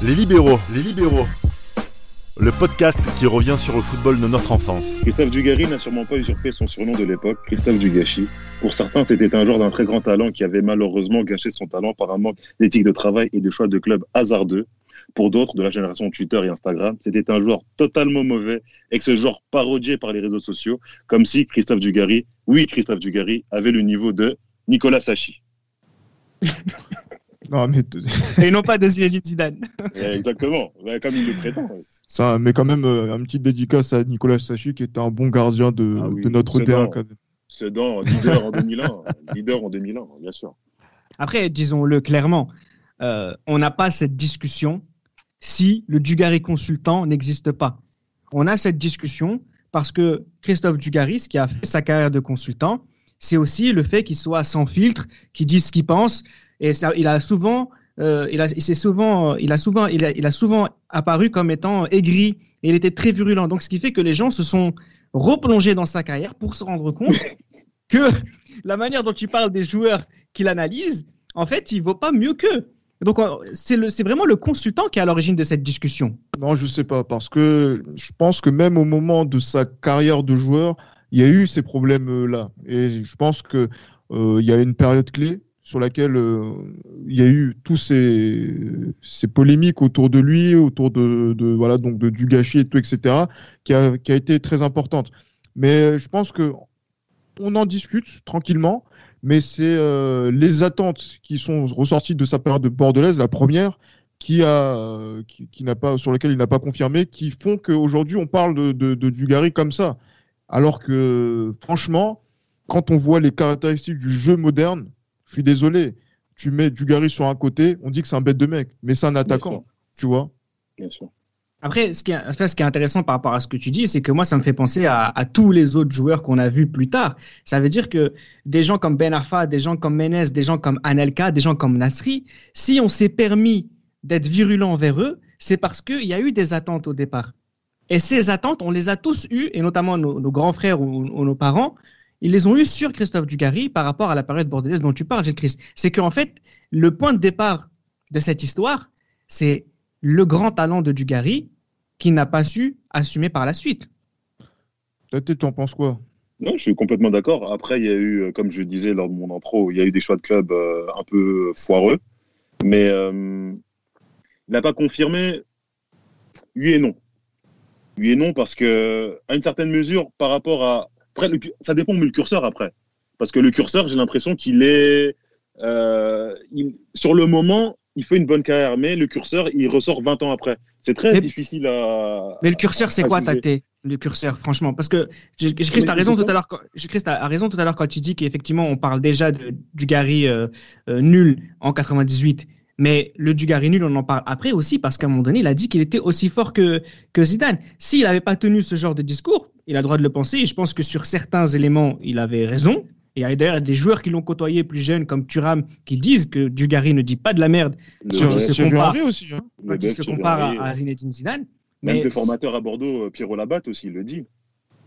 Les libéraux, les libéraux. Le podcast qui revient sur le football de notre enfance. Christophe Dugarry n'a sûrement pas usurpé son surnom de l'époque, Christophe Dugachi. Pour certains, c'était un joueur d'un très grand talent qui avait malheureusement gâché son talent par un manque d'éthique de travail et de choix de club hasardeux. Pour d'autres, de la génération Twitter et Instagram, c'était un joueur totalement mauvais et que ce joueur parodié par les réseaux sociaux, comme si Christophe Dugarry, oui, Christophe Dugarry, avait le niveau de Nicolas Sachi. Non, mais Et non pas de Zinedine Zidane. Exactement, comme il le prétend. ça, mais quand même, euh, un petit dédicace à Nicolas Sachi qui était un bon gardien de, Ah oui, de notre Sedan. D1. quand même. Sedan, leader en 2001. leader en 2001, bien sûr. Après, disons-le clairement, euh, on n'a pas cette discussion si le Dugarry consultant n'existe pas. On a cette discussion parce que Christophe Dugarry, ce qui a fait sa carrière de consultant, c'est aussi le fait qu'il soit sans filtre, qu'il dise ce qu'il pense. Et ça, il a souvent, euh, il a, il souvent, il a souvent, il a, il a souvent apparu comme étant aigri. Et il était très virulent. Donc, ce qui fait que les gens se sont replongés dans sa carrière pour se rendre compte que la manière dont il parle des joueurs qu'il analyse, en fait, il vaut pas mieux qu'eux. Donc, c'est vraiment le consultant qui est à l'origine de cette discussion. Non, je sais pas, parce que je pense que même au moment de sa carrière de joueur, il y a eu ces problèmes-là. Et je pense que euh, y a une période clé sur laquelle euh, il y a eu tous ces, polémiques autour de lui, autour de, voilà donc de du gâchis et tout, etc., qui a, été très importante. Mais je pense que on en discute tranquillement, mais c'est euh, les attentes qui sont ressorties de sa période de bordelaise, la première, qui a qui, n'a pas sur lequel il n'a pas confirmé qui font qu'aujourd'hui on parle de, de, de Dugarry comme ça alors que franchement quand on voit les caractéristiques du jeu moderne je suis désolé tu mets Dugarry sur un côté on dit que c'est un bête de mec mais c'est un attaquant tu vois Bien sûr. Après, ce qui, est, en fait, ce qui est intéressant par rapport à ce que tu dis, c'est que moi, ça me fait penser à, à tous les autres joueurs qu'on a vus plus tard. Ça veut dire que des gens comme Ben Arfa, des gens comme Menez, des gens comme Anelka, des gens comme Nasri, si on s'est permis d'être virulent envers eux, c'est parce qu'il y a eu des attentes au départ. Et ces attentes, on les a tous eues, et notamment nos, nos grands frères ou, ou nos parents, ils les ont eues sur Christophe Dugarry par rapport à la période bordelaise dont tu parles, Gilles Christ. C'est qu'en fait, le point de départ de cette histoire, c'est le grand talent de Dugarry qui n'a pas su assumer par la suite. Peut-être tu en penses quoi? Non, je suis complètement d'accord. Après, il y a eu, euh, comme je disais lors de mon intro, il y a eu des choix de club euh, un peu foireux. Mais euh, il n'a pas confirmé oui et non. Oui et non parce que, à une certaine mesure, par rapport à. Après, le ça dépend où met le curseur après. Parce que le curseur, j'ai l'impression qu'il est. euh, il- sur le moment, il fait une bonne carrière, mais le curseur, il ressort 20 ans après. C'est très Mais- difficile à. Mais le curseur, c'est quoi. Tate Le curseur, franchement, parce que Christ a raison tout à l'heure. Christ a raison tout à l'heure quand il dit qu'effectivement, on parle déjà de Dugarry euh, euh, nul en 98. Mais le Dugarry nul, on en parle après aussi parce qu'à un moment donné, il a dit qu'il était aussi fort que, que Zidane. S'il n'avait pas tenu ce genre de discours, il a le droit de le penser. Et je pense que sur certains éléments, il avait raison. Et il y a d'ailleurs des joueurs qui l'ont côtoyé plus jeune, comme Thuram, qui disent que Dugarry ne dit pas de la merde Sur- se compare. Aussi hein. quand il bel se compare à, à Zinedine Zidane. Même Mais le formateur à Bordeaux, euh, Pierrot Labatte aussi, il le dit.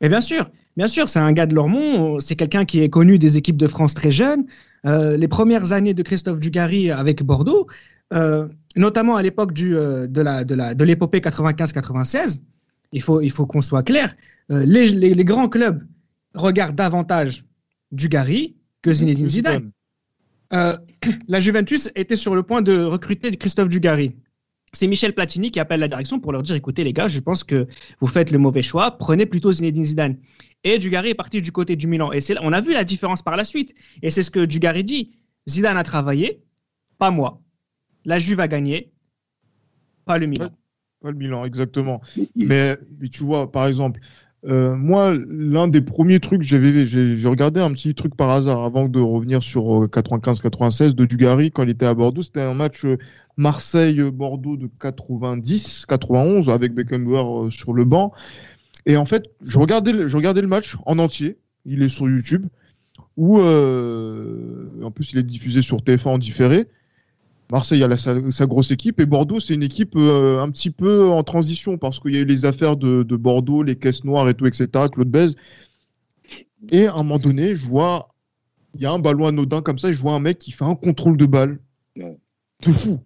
Mais bien sûr, bien sûr, c'est un gars de Lormont, c'est quelqu'un qui est connu des équipes de France très jeune. Euh, les premières années de Christophe Dugarry avec Bordeaux, euh, notamment à l'époque du, euh, de la de la de l'épopée 95-96, il faut il faut qu'on soit clair. euh, les, les, les grands clubs regardent davantage Dugarry que Zinedine Zidane. Euh, la Juventus était sur le point de recruter Christophe Dugarry. C'est Michel Platini qui appelle la direction pour leur dire écoutez les gars, je pense que vous faites le mauvais choix, prenez plutôt Zinedine Zidane. Et Dugarry est parti du côté du Milan. Et c'est on a vu la différence par la suite. Et c'est ce que Dugarry dit. Zidane a travaillé, pas moi. La Juve a gagné, pas le Milan. Pas le Milan, exactement. Mais, tu vois, par exemple, euh, moi, l'un des premiers trucs, j'avais, j'ai regardé un petit truc par hasard avant de revenir sur euh, 95-96 de Dugarry quand il était à Bordeaux. C'était un match euh, Marseille-Bordeaux de 90-91 avec Beckenbauer euh, sur le banc. Et en fait, je regardais, je regardais le match en entier. Il est sur YouTube. Où, euh, en plus, il est diffusé sur TF1 en différé. Marseille a la- sa, sa grosse équipe et Bordeaux, c'est une équipe euh, un petit peu en transition parce qu'il y a eu les affaires de, de Bordeaux, les caisses noires et tout, etc. Claude Bèze. Et à un moment donné, je vois, il y a un ballon anodin comme ça, et je vois un mec qui fait un contrôle de balle Ouais. de fou.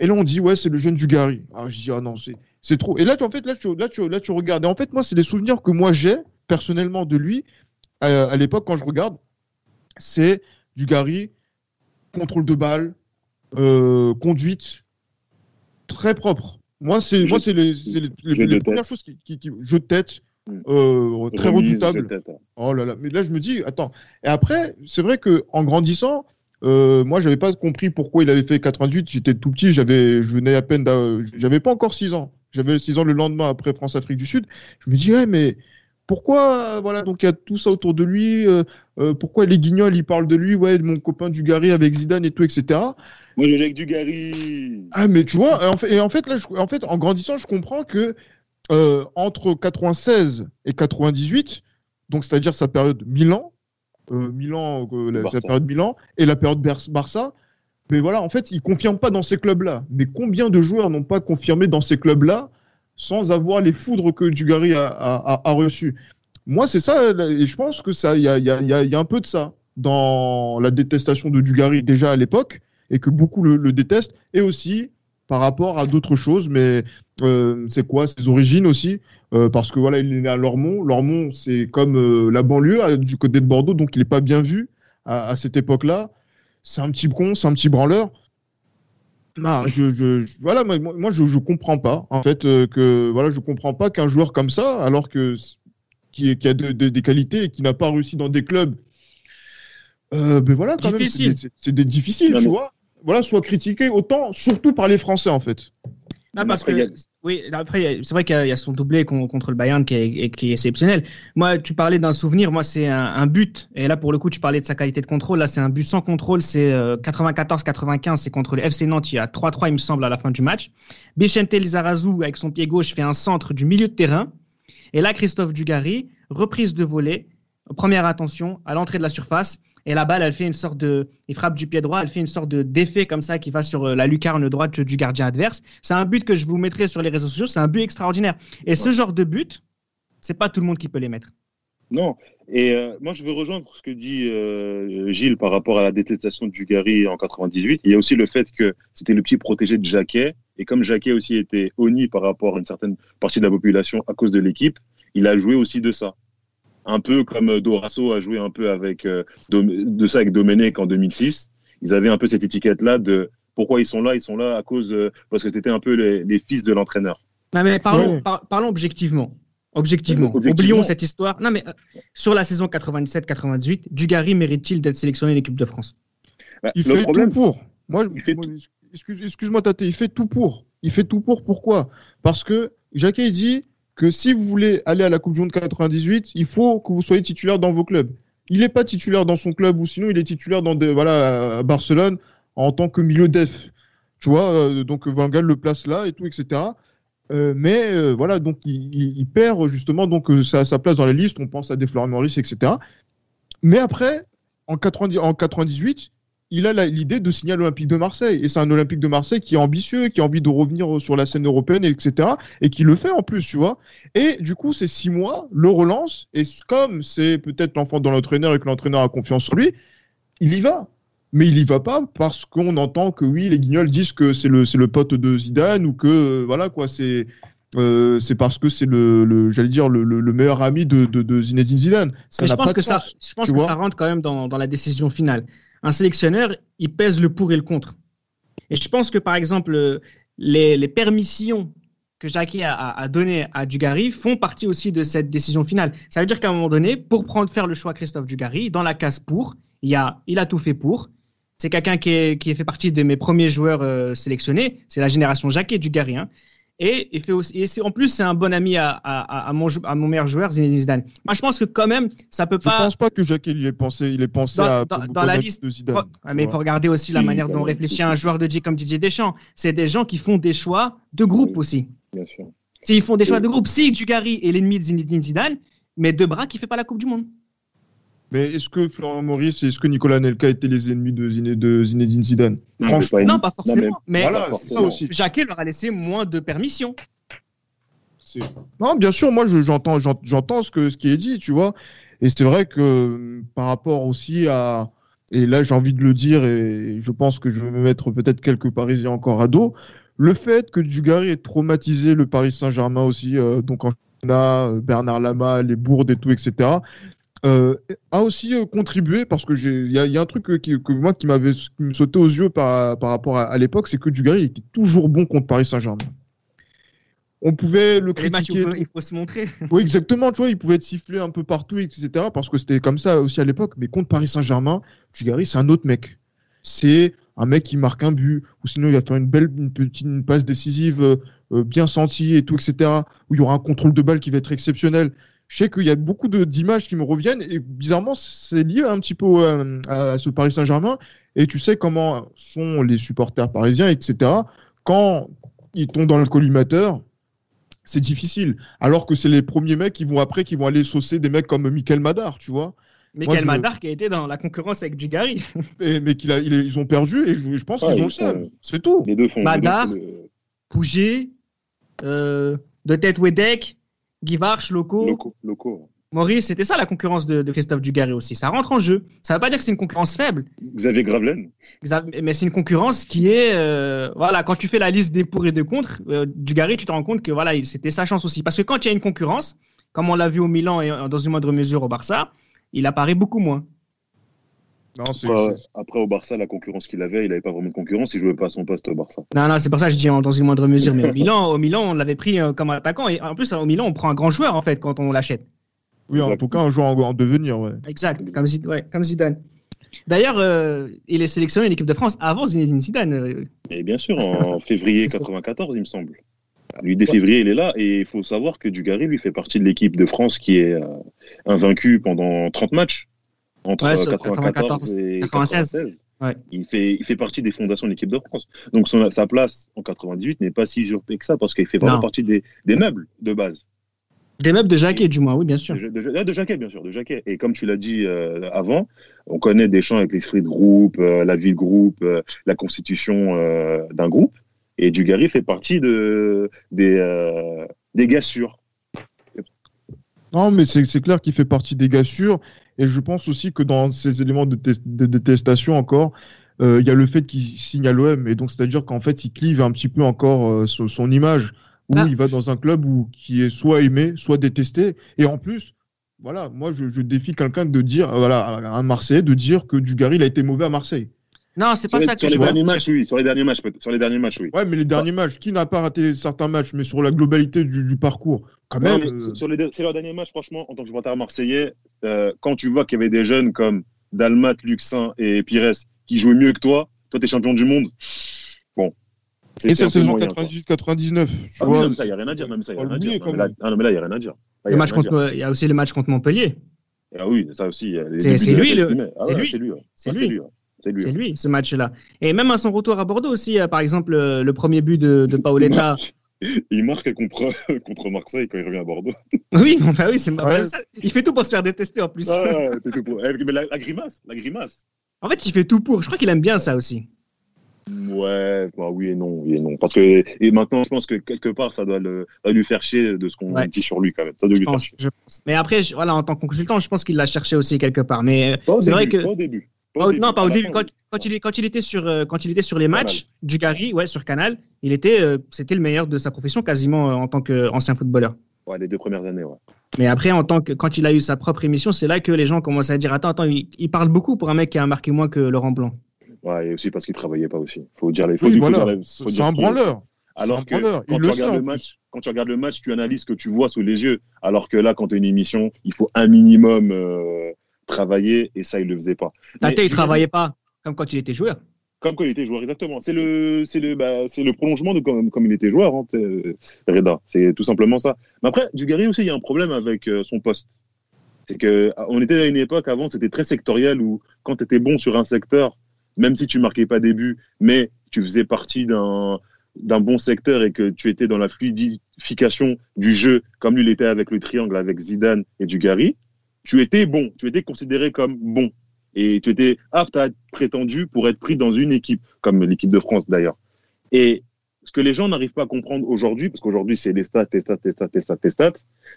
Et là, on dit, ouais, c'est le jeune du Gary. Ah, je dis, ah non, c'est, trop. Et là, tu, en fait, là, tu, là, tu, là, tu regardes. Et en fait, moi, c'est des souvenirs que moi j'ai, personnellement, de lui, à, à l'époque, quand je regarde. C'est du Gary, contrôle de balle, euh, conduite, très propre. Moi, c'est, moi, c'est les, les, les, les premières tête. choses qui, qui, qui- jeu de tête, Mm. euh, très Remise, redoutable. tête, hein. Oh là là, mais là je me dis, attends. Et après, c'est vrai que en grandissant, euh, moi j'avais pas compris pourquoi il avait fait 88. J'étais tout petit, j'avais, je venais à peine, j'avais pas encore 6 ans. J'avais 6 ans le lendemain après France-Afrique du Sud. Je me dis, ouais, mais pourquoi, euh, voilà, donc il y a tout ça autour de lui. euh, euh, pourquoi les Guignols ils parlent de lui, ouais, de mon copain du Gary avec Zidane et tout, etc. Moi, je avec du Gary. Ah, mais tu vois, et en fait, et en fait là, je- en fait, en grandissant, je comprends que euh, entre 96 et 98, donc c'est-à-dire sa période Milan, euh, Milan, euh, la, sa période Milan et la période Barça, mais voilà, en fait, il confirme pas dans ces clubs-là. Mais combien de joueurs n'ont pas confirmé dans ces clubs-là sans avoir les foudres que Dugarry a, reçues Moi, c'est ça, et je pense que ça, il y a, un peu de ça dans la détestation de Dugarry déjà à l'époque et que beaucoup le, détestent, et aussi par rapport à d'autres choses, mais euh, c'est quoi ses origines aussi euh, Parce que voilà, il est né à Lormont. Lormont, c'est comme euh, la banlieue du côté de Bordeaux, donc il n'est pas bien vu à, à cette époque-là. C'est un petit con, c'est un petit branleur. Ah, je, je, je- voilà, moi, je, je comprends pas en fait euh, que voilà, je comprends pas qu'un joueur comme ça, alors que qui, qui a de- de- des qualités et qui n'a pas réussi dans des clubs, euh, ben voilà, quand même, c'est des- c'est des difficiles, Non, tu vois. Voilà, soit critiqué autant, surtout par les Français en fait. Parce après, que, a- oui, après, c'est vrai qu'il y, a- son doublé con- contre le Bayern qui est, qui est exceptionnel. Moi, tu parlais d'un souvenir, moi, c'est un, un but. Et là, pour le coup, tu parlais de sa qualité de contrôle. Là, c'est un but sans contrôle. C'est euh, 94-95, c'est contre le FC Nantes. Il y a 3-3, il me semble, à la fin du match. Bichente Lizarazu, avec son pied gauche, fait un centre du milieu de terrain. Et là, Christophe Dugarry, reprise de volée, première attention, à l'entrée de la surface. Et la balle, elle fait une sorte de. Il frappe du pied droit, elle fait une sorte de d'effet comme ça qui va sur euh, la lucarne droite du gardien adverse. C'est un but que je vous mettrai sur les réseaux sociaux. C'est un but extraordinaire. Et ce genre de but, c'est pas tout le monde qui peut les mettre. Non. Et euh, moi, je veux rejoindre ce que dit euh, Gilles par rapport à la détestation de Dugarry en 98. Il y a aussi le fait que c'était le petit protégé de Jacquet. Et comme Jacquet aussi était honni par rapport à une certaine partie de la population à cause de l'équipe, il a joué aussi de ça. Un peu comme euh, Dorasso a joué un peu avec euh, de ça avec Domenech en 2006. Ils avaient un peu cette étiquette-là de pourquoi ils sont là. Ils sont là à cause de, parce que c'était un peu les, les fils de l'entraîneur. Non, mais parlons, par- parlons objectivement. Objectivement. Objectivement. Oublions cette histoire. Non, mais euh, sur la saison 97-98, Dugarry mérite-t-il d'être sélectionné en équipe de France? Bah, Il fait problème, tout pour. Moi, je- Il fait moi, excuse, excuse-moi, Tate, il fait tout pour. Il fait tout pour. Pourquoi? Parce que Jacquet dit que si vous voulez aller à la Coupe du Monde 98, il faut que vous soyez titulaire dans vos clubs. Il n'est pas titulaire dans son club ou sinon il est titulaire dans voilà, à Barcelone en tant que milieu def. Tu vois, euh, donc Van le place là et tout, etc. Euh, mais euh, voilà, donc il, perd justement donc sa, place dans la liste. On pense à des Florian Maurice, etc. Mais après, en, 90 en 98, il a l'idée de signer à l'Olympique de Marseille. Et c'est un Olympique de Marseille qui est ambitieux, qui a envie de revenir sur la scène européenne, etc. Et qui le fait en plus, tu vois. Et du coup, ces six mois, le relance. Et comme c'est peut-être l'enfant de l'entraîneur et que l'entraîneur a confiance en lui, il y va. Mais il y va pas parce qu'on entend que oui, les guignols disent que c'est le, le pote de Zidane ou que, euh, voilà, quoi, c'est. Euh, c'est parce que c'est le, le j'allais dire le, le- le meilleur ami de, de, de Zinedine Zidane. Ça Mais je pense pas que, ça, sens. je pense tu que vois. ça rentre quand même dans, dans la décision finale. Un sélectionneur, il pèse le pour et le contre. Et je pense que, par exemple, les, les permissions que Jackie a, données à Dugarry font partie aussi de cette décision finale. Ça veut dire qu'à un moment donné, pour prendre, faire le choix Christophe Dugarry, dans la case pour, il, a, il a tout fait pour. C'est quelqu'un qui, est, qui fait partie de mes premiers joueurs euh, sélectionnés. C'est la génération Jacquet Dugarry. Hein. Et, il fait aussi, et en plus, c'est un bon ami à, à, à, mon, jou- à mon meilleur joueur, Zinedine Zidane. Moi, je pense que quand même, ça peut Je pas. pense pas que Jacques il ait pensé, il ait pensé Dans- à dans- la liste- de Zidane. Ouais, tu mais il faut regarder aussi la Oui, manière dont réfléchit un joueur de G comme Didier Deschamps. C'est des gens qui font des choix de groupe Oui. aussi. bien sûr. S'ils font des choix de groupe, si Dugarry est l'ennemi de Zinedine Zidane, mais De bras qui fait pas la Coupe du Monde. Mais est-ce que Florent Maurice et est-ce que Nicolas Nelka étaient les ennemis de, Ziné- de Zinedine Zidane? Non, Franchement, mais Non, pas forcément. mais voilà, pas c'est ça aussi. Jacquet leur a laissé moins de permissions. Non, bien sûr, moi je- j'entends, j'ent- j'entends ce que ce qui est dit, tu vois. Et c'est vrai que euh, par rapport aussi à et là j'ai envie de le dire et je pense que je vais me mettre peut-être quelques Parisiens encore à dos, le fait que Dugarry ait traumatisé le Paris Saint-Germain aussi, euh, donc en a Bernard Lama, les bourdes et tout, etc., euh, a aussi euh, contribué parce que il y, a un truc que, que moi qui m'avait sauté aux yeux par, par rapport à, l'époque, c'est que Dugarry était toujours bon contre Paris Saint-Germain. On pouvait le critiquer. il faut se montrer. Oui, exactement. Tu vois, il pouvait être sifflé un peu partout, etc. Parce que c'était comme ça aussi à l'époque. Mais contre Paris Saint-Germain, Dugarry, c'est un autre mec. C'est un mec qui marque un but, ou sinon il va faire une belle une petite passe décisive euh, bien sentie et tout, etc. Où il y aura un contrôle de balle qui va être exceptionnel je sais qu'il y a beaucoup d'images qui me reviennent et bizarrement, c'est lié un petit peu euh, à, ce Paris Saint-Germain. Et tu sais comment sont les supporters parisiens, etc. Quand ils tombent dans le collimateur, c'est difficile. Alors que c'est les premiers mecs qui vont après, qui vont aller saucer des mecs comme Michael Madar, tu vois. Michael Madar qui a été dans la concurrence avec Dugarry. mais qu'ils ils ont perdu et je, pense qu'ils ont le C'est tout. Les deux font, Madar, Pouget, euh, de tête Wedek, Guy Varche, Loco. Maurice, c'était ça la concurrence de, Christophe Dugarry aussi. Ça rentre en jeu. Ça ne veut pas dire que c'est une concurrence faible. Xavier Gravelaine. Mais c'est une concurrence qui est. Euh, voilà, quand tu fais la liste des pour et des contre, euh, Dugarry, tu te rends compte que voilà, c'était sa chance aussi. Parce que quand il y a une concurrence, comme on l'a vu au Milan et dans une moindre mesure au Barça, il apparaît beaucoup moins. Après, au Barça, la concurrence qu'il avait, il n'avait pas vraiment de concurrence, il jouait pas à son poste au Barça. Non, non, c'est pour ça que je dis dans une moindre mesure. Mais au Milan, au Milan, on l'avait pris euh, comme attaquant. Et en plus, au Milan, on prend un grand joueur en fait quand on l'achète. Oui, en tout cas, un joueur en, devenir, ouais. Exact, comme, comme Zidane. D'ailleurs, euh, il est sélectionné l'équipe de France avant Zinedine Zidane. Euh. Et bien sûr, en février 94, il me semble. Lui, dès février, il est là. Et il faut savoir que Dugarry, lui, fait partie de l'équipe de France qui est invaincu pendant 30 matchs entre 1994 et 96. Il, fait, il fait partie des fondations de l'équipe de France. Donc sa place en 98 n'est pas si usurpée que ça parce qu'il fait vraiment partie des, des, meubles de base. Des meubles de Jacquet, du moins, oui, bien sûr. De, de, Jacquet, bien sûr, de Jacquet. Et comme tu l'as dit euh, avant, on connaît des champs avec l'esprit de groupe, euh, la vie de groupe, euh, la constitution d'un groupe. Et Dugarry fait partie de, des, des gars sûrs. Non, mais c'est clair qu'il fait partie des gars sûrs. Et je pense aussi que dans ces éléments de, détestation encore, euh, il y a le fait qu'il signe à l'OM. Et donc, c'est-à-dire qu'en fait, il clive un petit peu encore euh, son, image, où ah. il va dans un club où, qui est soit aimé, soit détesté. Et en plus, voilà, moi, je, je défie quelqu'un de dire, voilà, un Marseillais, de dire que Dugarry, il a été mauvais à Marseille. Non, c'est pas ça que sur les derniers matchs, oui. Sur les derniers matchs, sur les derniers matchs, oui. Ouais, mais les derniers matchs, qui n'a pas raté certains matchs, mais sur la globalité du, parcours, quand même. Euh, sur, les, derniers matchs, franchement, en tant que supporter marseillais, euh, quand tu vois qu'il y avait des jeunes comme Dalmat, Luxin et Pires qui jouaient mieux que toi, toi, t'es champion du monde. Bon. Et cette saison 98-99. Ah oui, ça, il n'y a rien à dire. Même ça, il n'y a rien à dire. Non, mais là, il n'y a rien à dire. Il y a aussi les matchs contre Montpellier. Ah oui, ça aussi. C'est lui, le... c'est lui. C'est lui. C'est lui. ce match-là. Et même à son retour à Bordeaux aussi, euh, par exemple, euh, le premier but de, de Paoletta. Il marque contre, contre Marseille quand il revient à Bordeaux. Oui, bah oui, c'est Il fait tout pour se faire détester en plus. Ah, tout pour. Eh, mais la, grimace, la grimace. En fait, il fait tout pour. Je crois qu'il aime bien ça aussi. Ouais, bah oui et non, oui et non. Parce que et maintenant, je pense que quelque part, ça doit, le, lui faire chier de ce qu'on dit sur lui quand même. Ça doit lui faire chier. Mais après, voilà, en tant que consultant, je pense qu'il l'a cherché aussi quelque part. Mais c'est vrai que. Pas au début non, pas au début. Quand, il, quand, il, était sur, euh, quand il était sur les matchs du Gary, ouais, sur Canal, il était, euh, c'était le meilleur de sa profession quasiment euh, en tant qu'ancien footballeur. Ouais, les deux premières années, ouais. Mais après, en tant que, quand il a eu sa propre émission, c'est là que les gens commencent à dire Attends, attends, il, parle beaucoup pour un mec qui a marqué moins que Laurent Blanc. Ouais, et aussi parce qu'il travaillait pas aussi. Faut dire les. Faut, c'est un branleur. Alors que quand, tu regardes le match, quand tu regardes le match, tu analyses ce que tu vois sous les yeux. Alors que là, quand tu as une émission, il faut un minimum travailler et ça, il le faisait pas. Tate, il travaillait pas comme quand il était joueur. Comme quand il était joueur, exactement. C'est le, c'est le, bah, c'est le prolongement de comme, comme il était joueur, hein, Reda. C'est tout simplement ça. Mais après, Dugarry aussi, il y a un problème avec euh, son poste. C'est que on était à une époque avant, c'était très sectoriel où quand tu étais bon sur un secteur, même si tu marquais pas des buts, mais tu faisais partie d'un d'un bon secteur et que tu étais dans la fluidification du jeu, comme lui l'était avec le triangle, avec Zidane et Dugarry, tu étais bon, tu étais considéré comme bon. Et tu étais apte à être prétendu pour être pris dans une équipe, comme l'équipe de France d'ailleurs. Et ce que les gens n'arrivent pas à comprendre aujourd'hui, parce qu'aujourd'hui c'est les stats, les stats, les stats, les stats, les stats,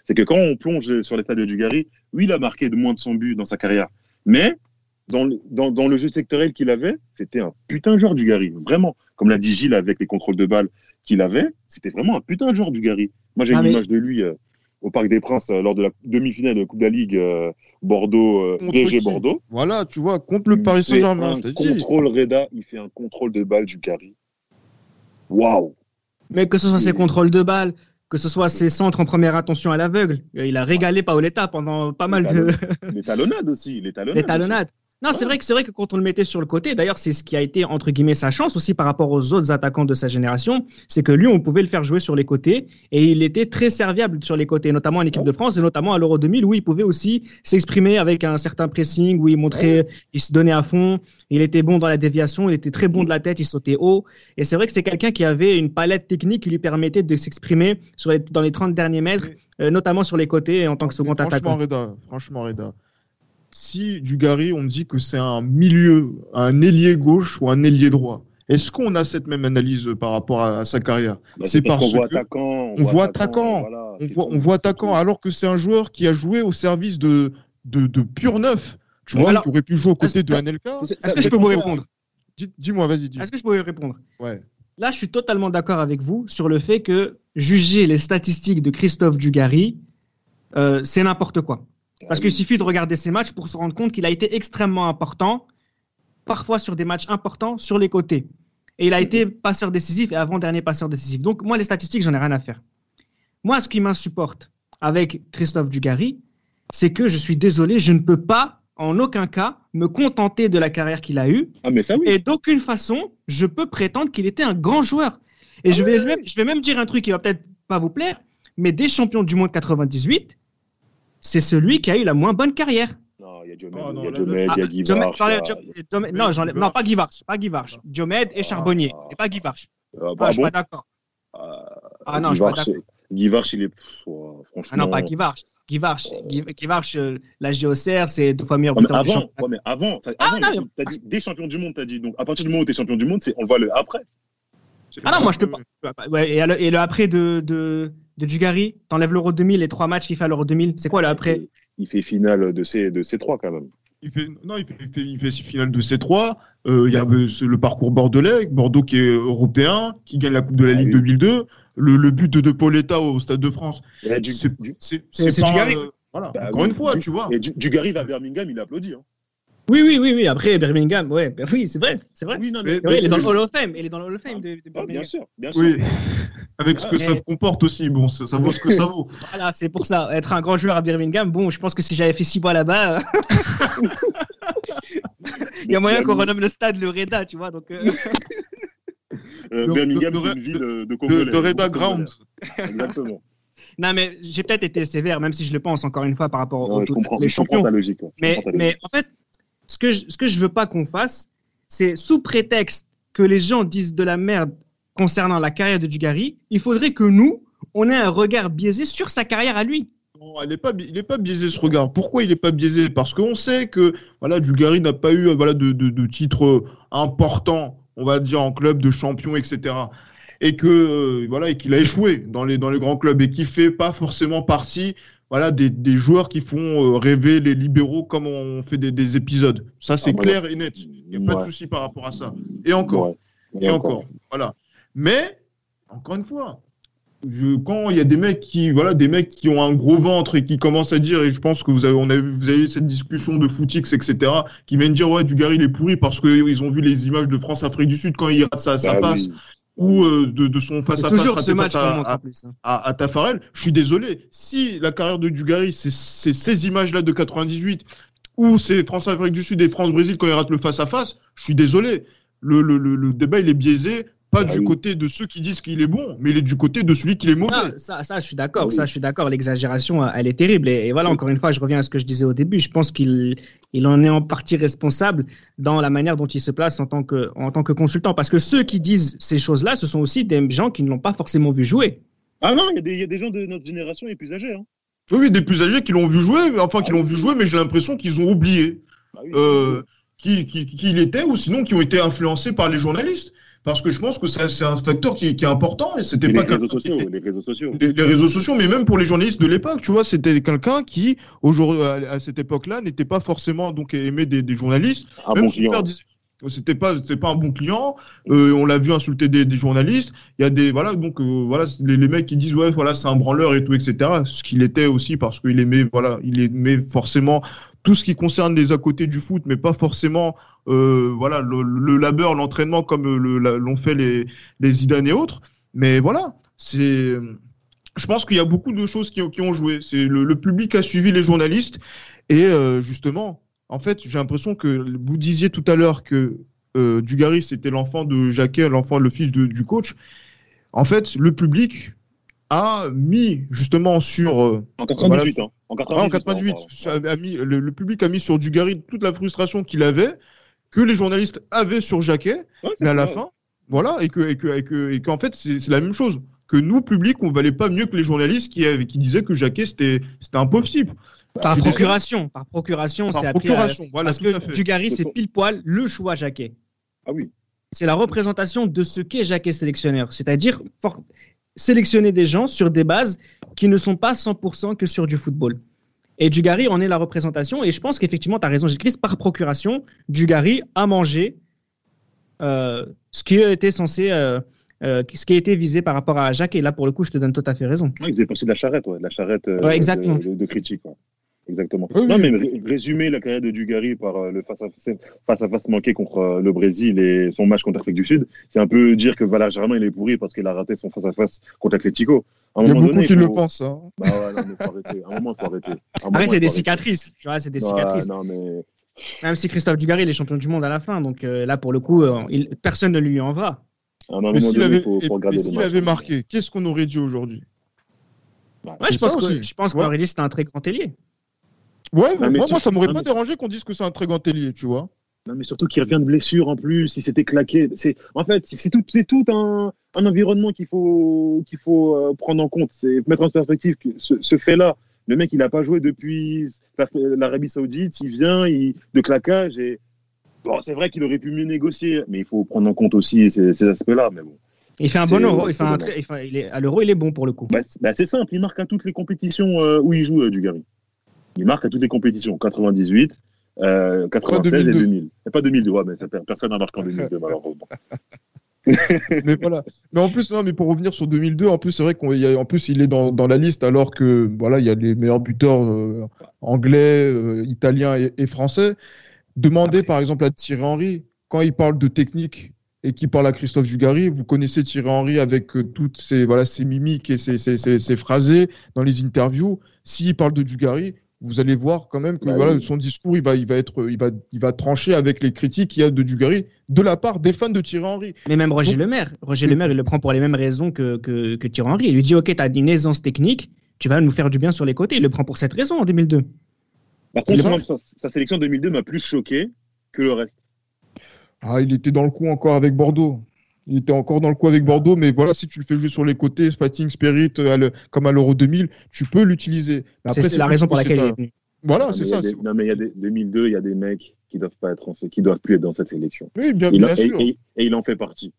c'est que quand on plonge sur les stats de Dugarry, oui, il a marqué de moins de 100 buts dans sa carrière. Mais dans le, dans, dans le jeu sectoriel qu'il avait, c'était un putain de joueur du Gary. Vraiment. Comme l'a dit Gilles avec les contrôles de balles qu'il avait, c'était vraiment un putain de joueur du Gary. Moi, j'ai Ah, une mais- image de lui euh, au Parc des Princes euh, lors de la demi-finale de la Coupe de la Ligue euh, Bordeaux, euh, PSG Bordeaux. Voilà, tu vois, contre le Paris Saint-Germain. contrôle Reda, il fait un contrôle de balle du Gary. Waouh! Mais que ce soit ses contrôles de balles, que ce soit ses centres en première intention à l'aveugle, il a régalé Paoletta pendant pas mal de Les talonnades aussi, les talonnades. les talonnades. Non, c'est vrai que c'est vrai que quand on le mettait sur le côté, d'ailleurs, c'est ce qui a été entre guillemets sa chance aussi par rapport aux autres attaquants de sa génération, c'est que lui, on pouvait le faire jouer sur les côtés et il était très serviable sur les côtés, notamment en équipe de France et notamment à l'Euro 2000 où il pouvait aussi s'exprimer avec un certain pressing, où il montrait, il se donnait à fond, il était bon dans la déviation, il était très bon de la tête, il sautait haut et c'est vrai que c'est quelqu'un qui avait une palette technique qui lui permettait de s'exprimer sur les- dans les 30 derniers mètres, euh, notamment sur les côtés en tant que second franchement, attaquant. Reda, franchement, Reda, si Dugarry, on dit que c'est un milieu, un ailier gauche ou un ailier droit, est-ce qu'on a cette même analyse par rapport à, à sa carrière? Bah, C'est parce parce qu'on voit que attaquant. on voit attaquant. voilà, on c'est voit, tout. on voit attaquant alors que c'est un joueur qui a joué au service de, de, de pur neuf. Tu vois, alors, qui aurait pu jouer aux côtés de est-ce- Anelka. Est-ce que je peux vous répondre? Dis- Dis-moi, vas-y, dis. Est-ce que je peux vous répondre? Ouais. Là, je suis totalement d'accord avec vous sur le fait que juger les statistiques de Christophe Dugarry, euh, c'est n'importe quoi. Parce qu'il suffit de regarder ses matchs pour se rendre compte qu'il a été extrêmement important, parfois sur des matchs importants, sur les côtés. Et il a été passeur décisif et avant-dernier passeur décisif. Donc, moi, les statistiques, j'en ai rien à faire. Moi, ce qui m'insupporte avec Christophe Dugarry, c'est que je suis désolé, je ne peux pas, en aucun cas, me contenter de la carrière qu'il a eue Ah, mais ça, oui. et d'aucune façon, je peux prétendre qu'il était un grand joueur. Et je, vais même, je vais même dire un truc qui va peut-être pas vous plaire, mais des champions du monde 98, c'est celui qui a eu la moins bonne carrière. Non, il y a Diomed, Oh, il y a Diomed, Ah, il y a- non, pas Guy Varche, pas Guy Varche. Diomed et Charbonnier, Ah. et pas Guy Varche. Ah, Ah, bah je suis bon pas d'accord. Ah, Ah non, Guy je suis pas d'accord. Guy Varche, il est. pff, oh, franchement. Ah non, pas Guy Varche. Guy Varche, Guy, Guy Varche, euh, la JOCR, c'est deux fois meilleur buteur du avant, championnat. ouais, mais avant, Ah, avant, non, t'as mais- dit- des champions du monde, t'as dit. Donc, à partir du moment où t'es champion du monde, c'est, on le voit le après. Ah non, moi je te parle. Ouais, et, le, et le après de, de, de Dugarry, t'enlèves l'Euro 2000, les trois matchs qu'il fait à l'Euro 2000, c'est quoi le après Il fait finale de C, de C3 quand même. Il fait, non, il fait, il fait, il fait six finales de C3. Euh, il y a euh, le parcours bordelais, Bordeaux qui est européen, qui gagne la Coupe de la Ah Ligue oui. 2002. Le, le but de Pauletta au Stade de France. Du, C'est Dugarry. euh, voilà. bah Encore oui, une fois, du- tu vois. Et du, Dugarry va à Birmingham, il applaudit. Hein. Oui, oui, oui, oui. Après Birmingham, ouais, ben oui, c'est vrai, c'est vrai. Oui, non, Mais- C'est vrai, il est dans le. Hall of Fame. Il est dans le Hall of Fame de, de Ah, bien Birmingham. sûr, bien sûr. Oui. Avec ce que ça comporte aussi. Bon, ça, ça vaut ce que ça vaut. Voilà, c'est pour ça. Être un grand joueur à Birmingham, bon, je pense que si j'avais fait six mois là-bas, euh, il y a moyen qu'on renomme le stade le Reda, tu vois. Donc, euh, Euh, Birmingham, c'est une ville de, de De, Congolais. de Reda Ground. Exactement. non, mais j'ai peut-être été sévère, même si je le pense encore une fois par rapport Non, aux je tous comprends, les je comprends champions. ta logique. Je Mais, ta mais logique. en fait, ce que je, ce veux pas qu'on fasse, c'est sous prétexte que les gens disent de la merde concernant la carrière de Dugarry, il faudrait que nous, on ait un regard biaisé sur sa carrière à lui. Est pas, il n'est pas biaisé ce regard. Pourquoi il n'est pas biaisé? Parce qu'on sait que voilà, Dugarry n'a pas eu voilà, de, de, de titre euh, important, on va dire, en club de champion, etc. Et que euh, voilà, et qu'il a échoué dans les, dans les grands clubs et qui fait pas forcément partie voilà, des, des joueurs qui font euh, rêver les libéraux comme on fait des, des épisodes. Ça, c'est Ah, ouais. clair et net. Il n'y a pas de souci par rapport à ça. Et encore. Ouais. Et encore. Voilà. Mais, encore une fois, je, quand il y a des mecs qui, voilà, des mecs qui ont un gros ventre et qui commencent à dire, et je pense que vous avez, on a, vous avez eu cette discussion de footix, etc., qui viennent dire, ouais, Dugarry, il est pourri parce qu'ils ont vu les images de France-Afrique du Sud quand il rate sa Bah passe oui. Ou euh, de, de son ce match face à, montre à, hein. à, à Tafarel. Je suis désolé. Si la carrière de Dugarry, c'est ces images-là de 98, ou c'est France-Afrique du Sud et France-Brésil quand il rate le face-à-face, je suis désolé. Le, le, le, le débat, il est biaisé, pas Ah du oui. côté de ceux qui disent qu'il est bon, mais il est du côté de celui qui est mauvais. Ah, ça, ça, je suis d'accord. Oui. Ça, je suis d'accord. L'exagération, elle est terrible. Et, et voilà, encore une fois, je reviens à ce que je disais au début. Je pense qu'il il en est en partie responsable dans la manière dont il se place en tant que, en tant que consultant. Parce que ceux qui disent ces choses-là, ce sont aussi des gens qui ne l'ont pas forcément vu jouer. Ah non, il y, a des- il y a des gens de notre génération les plus âgés. Hein. Oui, oui, des plus âgés qui l'ont vu jouer, mais enfin qui Ah l'ont vu jouer, mais j'ai l'impression qu'ils ont oublié Bah oui. euh, qui, qui, qui il était, ou sinon qui ont été influencés par les journalistes. Parce que je pense que c'est un facteur qui, qui, est important et c'était pas les réseaux sociaux, les réseaux sociaux, les, réseaux sociaux, mais même pour les journalistes de l'époque, tu vois, c'était quelqu'un qui aujourd'hui à, cette époque-là n'était pas forcément donc aimé des, des journalistes. Bon client. C'était pas, c'était pas un bon client. Euh, on l'a vu insulter des, des, journalistes. Il y a des, voilà, donc euh, voilà, les, les, mecs qui disent ouais, voilà, c'est un branleur et tout, etc. Ce qu'il était aussi parce qu'il aimait, voilà, il aimait forcément tout ce qui concerne les à côté du foot, mais pas forcément, euh, voilà, le, le labeur, l'entraînement comme l'ont fait les, les Zidane et autres. Mais voilà, c'est, je pense qu'il y a beaucoup de choses qui, qui ont joué. C'est le, le, public a suivi les journalistes et euh, justement en fait, j'ai l'impression que vous disiez tout à l'heure que euh, Dugaris c'était l'enfant de Jacquet, l'enfant, le fils de, du coach. En fait, le public a mis justement sur euh, en 98, hein. en 98, a mis, le, public a mis sur Dugarry toute la frustration qu'il avait, que les journalistes avaient sur Jacquet, mais à la fin, voilà, et que et que et que et qu'en fait c'est la même chose que nous public on valait pas mieux que les journalistes qui qui disaient que Jacquet c'était c'était impossible. Par procuration, par procuration, c'est procuration, voilà, parce que Dugarry, c'est pile poil le choix Jacquet. Ah oui. C'est la représentation de ce qu'est Jacquet sélectionneur, c'est-à-dire sélectionner des gens sur des bases qui ne sont pas 100% que sur du football. Et Dugarry en est la représentation, et je pense qu'effectivement, tu as raison, Gilles par procuration, Dugarry a mangé euh, ce qui était censé. Euh, euh, ce qui a été visé par rapport à Jacques, et là pour le coup, je te donne tout à fait raison. il faisait passer de la charrette, ouais, de la charrette exactement. De, de, critique. Exactement. non, mais résumer la carrière de Dugarry par euh, le face-à-face manqué contre euh, le Brésil et son match contre l'Afrique du Sud, c'est un peu dire que Valère Germain il est pourri parce qu'il a raté son face-à-face contre l'Atlético. Il y a beaucoup qui le pensent. Hein. Bah ouais, non, mais faut arrêter. À un moment, il faut arrêter. Après, c'est des cicatrices. Tu vois, c'est des cicatrices. Non, mais... Même si Christophe Dugarry il est champion du monde à la fin, donc euh, là, pour le coup, il... personne ne lui en va. Mais s'il avait, avait marqué, qu'est-ce qu'on aurait dit aujourd'hui? Ouais, je, pense que, je pense qu'on aurait dit que c'était un très grand ailier. Ouais, moi, moi, ça m'aurait pas dérangé qu'on dise que c'est un très grand ailier, tu vois. Non, mais surtout qu'il revient de blessure en plus, si c'était claqué. C'est, en fait, c'est tout, c'est tout un, un environnement qu'il faut, qu'il faut euh, prendre en compte. C'est mettre en perspective que ce, ce fait-là. Le mec, il n'a pas joué depuis l'Arabie Saoudite. Il vient il, de claquage et bon, c'est vrai qu'il aurait pu mieux négocier, mais il faut prendre en compte aussi ces, ces aspects-là. Mais bon. Il fait un bon euro. Il fait un très, il est, à l'euro, il est bon pour le coup. Bah, c'est bah, simple. Il marque à toutes les compétitions euh, où il joue, euh, Dugarry. Il marque à toutes les compétitions, 98, euh, 96 et 2000. Et pas 2002, ouais, mais ça, personne n'a marqué en 2002, malheureusement. mais voilà. Mais en plus, non, mais pour revenir sur 2002, en plus, c'est vrai qu'en plus, il est dans, dans, la liste alors que voilà, il y a les meilleurs buteurs euh, anglais, euh, italiens et, et, français. Demandez par exemple à Thierry Henry quand il parle de technique et qui parle à Christophe Dugarry. Vous connaissez Thierry Henry avec euh, toutes ses voilà ses mimiques et ses, ses, ses, ses phrasés dans les interviews. S'il parle de Dugarry, vous allez voir quand même que bah voilà, son discours, il va, il va être, il va, il va trancher avec les critiques qu'il y a de Dugarry de la part des fans de Thierry Henry. Mais même Roger Le Maire, Roger Le Maire, il le prend pour les mêmes raisons que, que, que Thierry Henry. Il lui dit, OK, tu as une aisance technique, tu vas nous faire du bien sur les côtés. Il le prend pour cette raison en 2002. Par contre, sa, sa sélection 2002 m'a plus choqué que le reste. Ah, il était dans le coup encore avec Bordeaux. Il était encore dans le coup avec Bordeaux, mais voilà, si tu le fais jouer sur les côtés, Fighting Spirit, euh, comme à l'Euro 2000, tu peux l'utiliser. C'est la raison pour laquelle il est venu. Voilà, c'est ça. non, mais il y a des 2002, il y a des mecs qui doivent pas être, qui doivent plus être dans cette sélection. Oui, bien, bien sûr. Et, il en fait partie.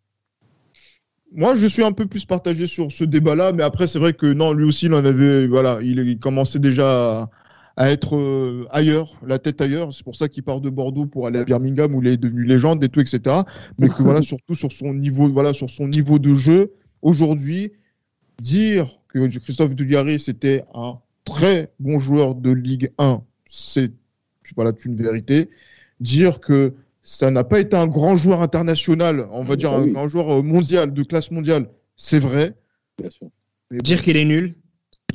Moi, je suis un peu plus partagé sur ce débat-là, mais après, c'est vrai que non, lui aussi, il en avait, voilà, il, il commençait déjà à être euh, ailleurs, la tête ailleurs. C'est pour ça qu'il part de Bordeaux pour aller à Birmingham où il est devenu légende et tout, etc. Mais que voilà, surtout sur son niveau, voilà, sur son niveau de jeu aujourd'hui, dire que Christophe Dugarry c'était un très bon joueur de Ligue 1, c'est voilà une vérité. Dire que ça n'a pas été un grand joueur international, on va ah, dire un, joueur euh, mondial de classe mondiale, c'est vrai. Bien sûr. Mais dire qu'il est nul.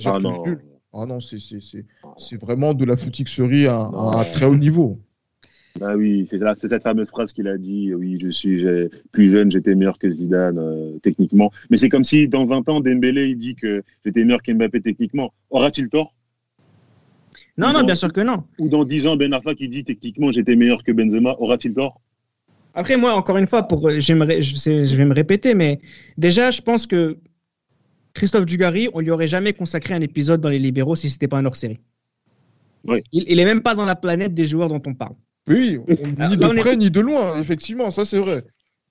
Ah non. Nul. Ah non, c'est vraiment de la footixerie à, à, un très haut niveau. Bah oui, c'est cette fameuse phrase qu'il a dit oui, je suis plus jeune, j'étais meilleur que Zidane euh, techniquement. Mais c'est comme si dans 20 ans, Dembélé il dit que j'étais meilleur qu'Mbappé techniquement. Aura-t-il tort? Non, non, bien sûr que non. Ou dans 10 ans, Ben Arfa qui dit techniquement j'étais meilleur que Benzema, aura-t-il tort? Après, moi, encore une fois, pour, je vais me répéter, mais déjà, je pense que Christophe Dugarry, on lui aurait jamais consacré un épisode dans les libéraux si c'était pas un hors-série. Oui. Il, n'est même pas dans la planète des joueurs dont on parle. Oui, ni de près ni de loin, effectivement, ça c'est vrai.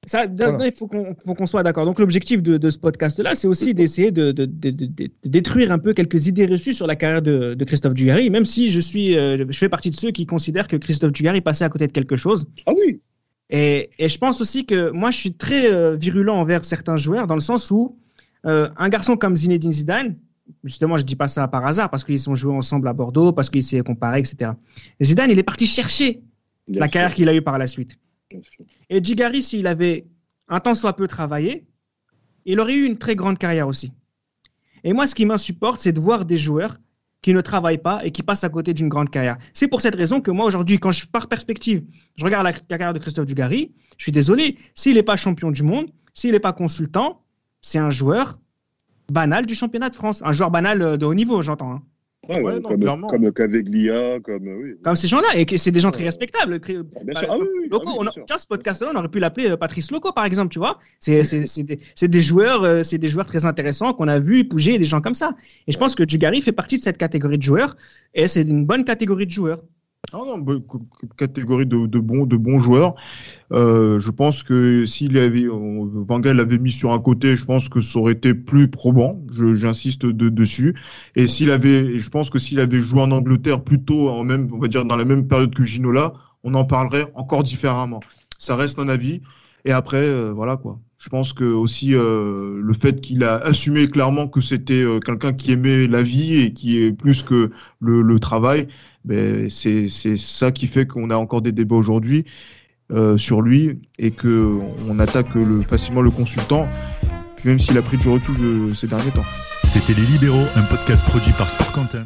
Ça, il faut qu'on soit d'accord. Donc l'objectif de, ce podcast-là, c'est aussi d'essayer de, détruire un peu quelques idées reçues sur la carrière de, Christophe Dugarry, même si je suis, euh, je fais partie de ceux qui considèrent que Christophe Dugarry passait à côté de quelque chose. Ah oui. Et, je pense aussi que moi, je suis très euh, virulent envers certains joueurs, dans le sens où euh, un garçon comme Zinedine Zidane, justement, je dis pas ça par hasard, parce qu'ils sont joués ensemble à Bordeaux, parce qu'ils s'est comparé, etc. Zidane, il est parti chercher la carrière qu'il a eue par la suite. Et Djigari, s'il avait un temps soit peu travaillé, il aurait eu une très grande carrière aussi. Et moi, ce qui m'insupporte, c'est de voir des joueurs qui ne travaillent pas et qui passent à côté d'une grande carrière. C'est pour cette raison que moi, aujourd'hui, quand je pars perspective, je regarde la carrière de Christophe Dugarry, je suis désolé, s'il n'est pas champion du monde, s'il n'est pas consultant, c'est un joueur banal du championnat de France. Un joueur banal de haut niveau, j'entends. Hein comme, Caveglia, comme. Oui. Comme ces gens-là, et c'est des gens très respectables. tiens, ce podcast-là, on aurait pu l'appeler euh, Patrice Loco, par exemple, tu vois. C'est des, des, joueurs, euh, c'est des joueurs très intéressants qu'on a vu bouger, des gens comme ça. Et je pense que Dugarry fait partie de cette catégorie de joueurs, et c'est une bonne catégorie de joueurs. Ah non, bah, catégorie de, bons, de bons joueurs. Euh, je pense que s'il avait, Van l'avait mis sur un côté, je pense que ça aurait été plus probant. J'insiste dessus. Et s'il avait, je pense que s'il avait joué en Angleterre plutôt en même, on va dire dans la même période que Ginola, on en parlerait encore différemment. Ça reste un avis. Et après, euh, voilà quoi. Je pense que aussi euh, le fait qu'il a assumé clairement que c'était quelqu'un qui aimait la vie et qui est plus que le, le travail, ben, c'est ça qui fait qu'on a encore des débats aujourd'hui euh, sur lui et que on attaque le, facilement le consultant, même s'il a pris du recul de, ces derniers temps. C'était Les Libéraux, un podcast produit par Sport Content.